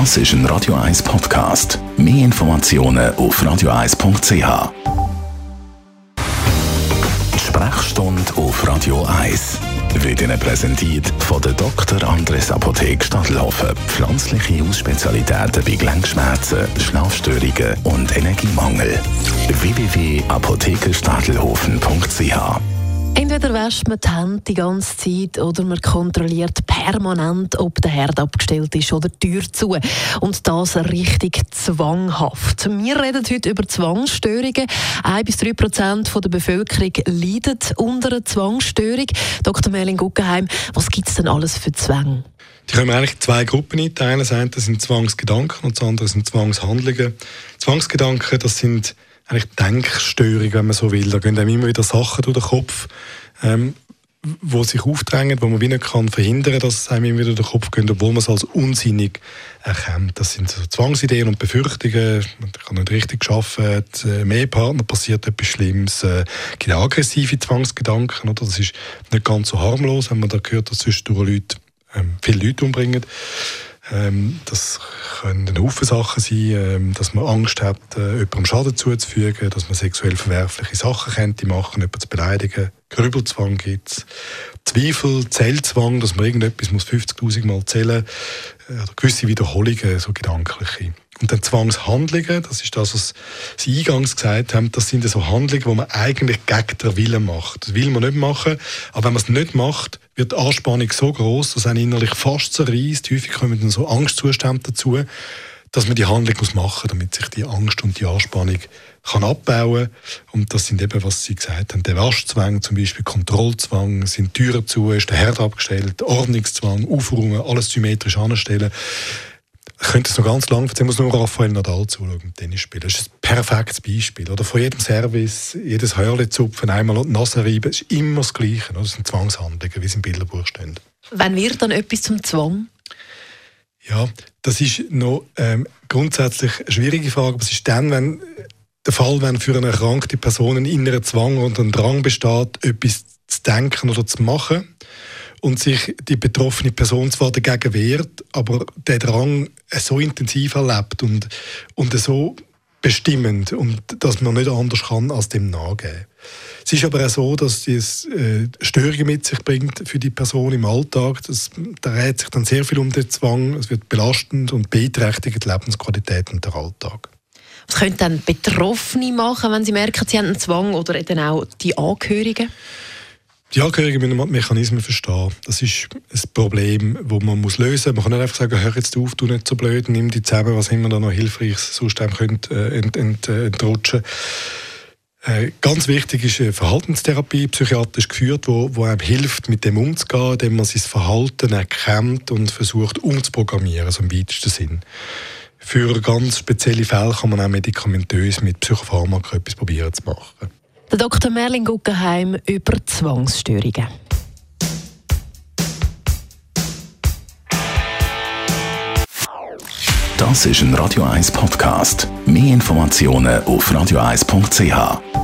Das ist ein Radio 1 Podcast. Mehr Informationen auf radio1.ch. Sprechstunde auf Radio 1 wird Ihnen präsentiert von der Dr. Andres Apotheke Stadtlaufen. Pflanzliche Ausspezialitäten bei Gelenkschmerzen, Schlafstörungen und Energiemangel. www.apothekerstadelhofen.ch Entweder wäscht man die Hände die ganze Zeit oder man kontrolliert permanent, ob der Herd abgestellt ist oder die Tür zu. Und das richtig zwanghaft. Wir reden heute über Zwangsstörungen. 1 bis 3 Prozent der Bevölkerung leiden unter einer Zwangsstörung. Dr. Merlin Guggenheim, was gibt es denn alles für Zwänge? Die können wir eigentlich zwei Gruppen einteilen. Das eine sind Zwangsgedanken und das andere sind Zwangshandlungen. Zwangsgedanken, das sind eigentlich Denkstörung, wenn man so will. Da gehen einem immer wieder Sachen durch den Kopf, ähm, wo sich aufdrängen, wo man wie nicht kann verhindern, dass es einem immer wieder durch den Kopf geht, obwohl man es als unsinnig erkennt. Das sind so Zwangsideen und Befürchtungen. Man kann nicht richtig arbeiten, äh, mehr Partner passiert etwas Schlimmes, äh, gibt aggressive Zwangsgedanken. Oder? Das ist nicht ganz so harmlos, wenn man da gehört, dass zwischendurch Leute, ähm, viele Leute umbringen. Ähm, das können ein Haufen Sachen sein, ähm, dass man Angst hat, äh, jemandem Schaden zuzufügen, dass man sexuell verwerfliche Sachen könnte machen, jemanden zu beleidigen. Grübelzwang gibt es. Zweifel, Zählzwang, dass man irgendetwas muss 50'000 Mal zählen muss. Äh, gewisse Wiederholungen, so gedankliche. Und dann Zwangshandlungen, das ist das, was Sie eingangs gesagt haben, das sind so Handlungen, die man eigentlich gegen den Willen macht. Das will man nicht machen, aber wenn man es nicht macht, wird die Anspannung so groß, dass einen innerlich fast zerreißt. Häufig kommen dann so Angstzustände dazu, dass man die Handlung muss machen damit sich die Angst und die Anspannung kann abbauen Und das sind eben, was Sie gesagt haben, der Waschzwang, zum Beispiel Kontrollzwang, sind Türen zu, ist der Herd abgestellt, Ordnungszwang, Aufräumen, alles symmetrisch anstellen. Ich könnte es noch ganz lange erzählen, muss nur Raphael Nadal zuschauen, Tennis spielen. Das ist ein perfektes Beispiel. Oder von jedem Service, jedes Hörle zupfen, einmal die Nase reiben, ist immer das Gleiche. Das sind Zwangshandlungen, wie es im Bilderbuch steht. Wann wird dann etwas zum Zwang? Ja, das ist noch ähm, grundsätzlich eine schwierige Frage, aber es ist dann, wenn der Fall, wenn für eine erkrankte Person ein innerer Zwang und ein Drang besteht, etwas zu denken oder zu machen und sich die betroffene Person zwar dagegen wehrt, aber der Drang so intensiv erlebt und, und so bestimmend und dass man nicht anders kann als dem nachgeben. Es ist aber auch so, dass es äh, Störungen mit sich bringt für die Person im Alltag. Das dreht sich dann sehr viel um den Zwang. Es wird belastend und beeinträchtigt die Lebensqualität und der Alltag. Was können dann Betroffene machen, wenn sie merken, sie haben einen Zwang oder dann auch die Angehörigen? Die Angehörigen müssen die Mechanismen verstehen. Das ist ein Problem, das man muss lösen muss. Man kann nicht einfach sagen, hör jetzt auf, du nicht so blöd, nimm die zusammen, was immer da noch hilfreich sonst könnt, äh, ent, ent, äh, entrutschen äh, Ganz wichtig ist eine Verhaltenstherapie, psychiatrisch geführt, wo, wo einem hilft, mit dem umzugehen, indem man sein Verhalten erkennt und versucht umzuprogrammieren, also im weitesten Sinn. Für ganz spezielle Fälle kann man auch medikamentös mit Psychopharmaka etwas probieren zu machen. Der Dr. Merlin Guggenheim über Zwangsstörungen. Das ist ein Radio 1 Podcast. Mehr Informationen auf radio1.ch.